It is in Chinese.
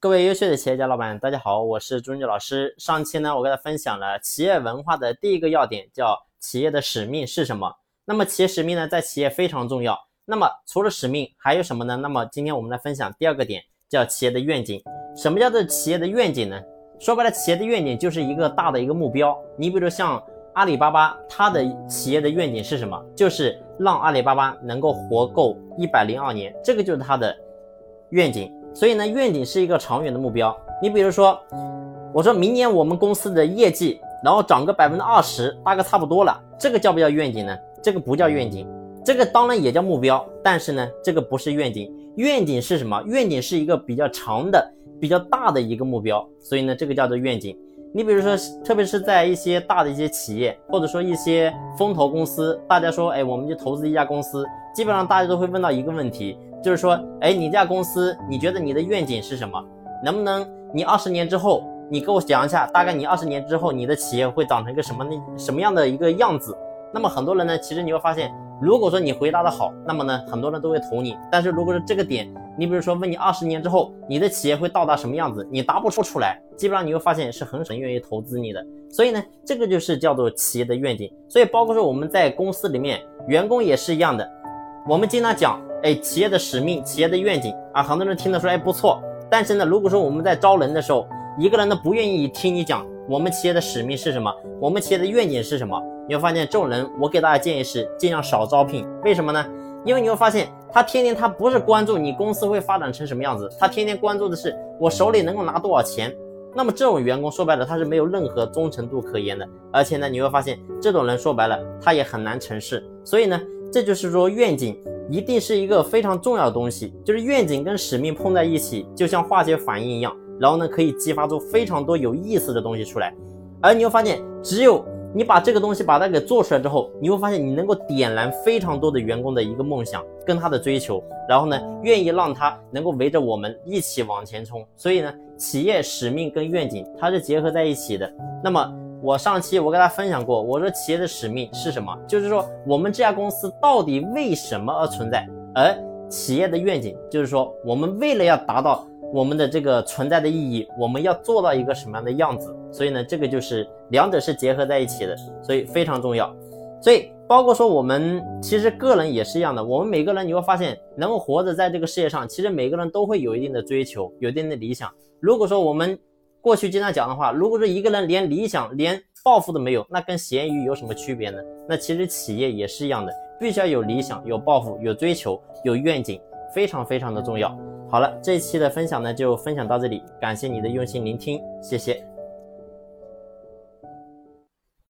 各位优秀的企业家老板，大家好，我是朱俊老师。上期呢，我给大家分享了企业文化的第一个要点，叫企业的使命是什么。那么企业使命呢，在企业非常重要。那么除了使命，还有什么呢？那么今天我们来分享第二个点，叫企业的愿景。什么叫做企业的愿景呢？说白了，企业的愿景就是一个大的一个目标。你比如说像阿里巴巴，它的企业的愿景是什么？就是让阿里巴巴能够活够一百零二年，这个就是它的愿景。所以呢，愿景是一个长远的目标。你比如说，我说明年我们公司的业绩，然后涨个百分之二十，大概差不多了。这个叫不叫愿景呢？这个不叫愿景，这个当然也叫目标，但是呢，这个不是愿景。愿景是什么？愿景是一个比较长的、比较大的一个目标。所以呢，这个叫做愿景。你比如说，特别是在一些大的一些企业，或者说一些风投公司，大家说，哎，我们就投资一家公司，基本上大家都会问到一个问题。就是说，哎，你这家公司，你觉得你的愿景是什么？能不能你二十年之后，你给我讲一下，大概你二十年之后，你的企业会长成一个什么呢？什么样的一个样子？那么很多人呢，其实你会发现，如果说你回答的好，那么呢，很多人都会投你。但是如果说这个点，你比如说问你二十年之后，你的企业会到达什么样子，你答不出出来，基本上你会发现是很少愿意投资你的。所以呢，这个就是叫做企业的愿景。所以包括说我们在公司里面，员工也是一样的，我们经常讲。哎，企业的使命，企业的愿景啊，很多人听得出来不错。但是呢，如果说我们在招人的时候，一个人呢不愿意听你讲我们企业的使命是什么，我们企业的愿景是什么，你会发现这种人，我给大家建议是尽量少招聘。为什么呢？因为你会发现他天天他不是关注你公司会发展成什么样子，他天天关注的是我手里能够拿多少钱。那么这种员工说白了，他是没有任何忠诚度可言的。而且呢，你会发现这种人说白了，他也很难成事。所以呢，这就是说愿景。一定是一个非常重要的东西，就是愿景跟使命碰在一起，就像化学反应一样，然后呢可以激发出非常多有意思的东西出来。而你会发现，只有你把这个东西把它给做出来之后，你会发现你能够点燃非常多的员工的一个梦想跟他的追求，然后呢愿意让他能够围着我们一起往前冲。所以呢，企业使命跟愿景它是结合在一起的。那么。我上期我跟大家分享过，我说企业的使命是什么？就是说我们这家公司到底为什么而存在？而企业的愿景就是说我们为了要达到我们的这个存在的意义，我们要做到一个什么样的样子？所以呢，这个就是两者是结合在一起的，所以非常重要。所以包括说我们其实个人也是一样的，我们每个人你会发现能够活着在这个世界上，其实每个人都会有一定的追求，有一定的理想。如果说我们过去经常讲的话，如果说一个人连理想、连抱负都没有，那跟咸鱼有什么区别呢？那其实企业也是一样的，必须要有理想、有抱负、有追求、有愿景，非常非常的重要。好了，这一期的分享呢就分享到这里，感谢你的用心聆听，谢谢。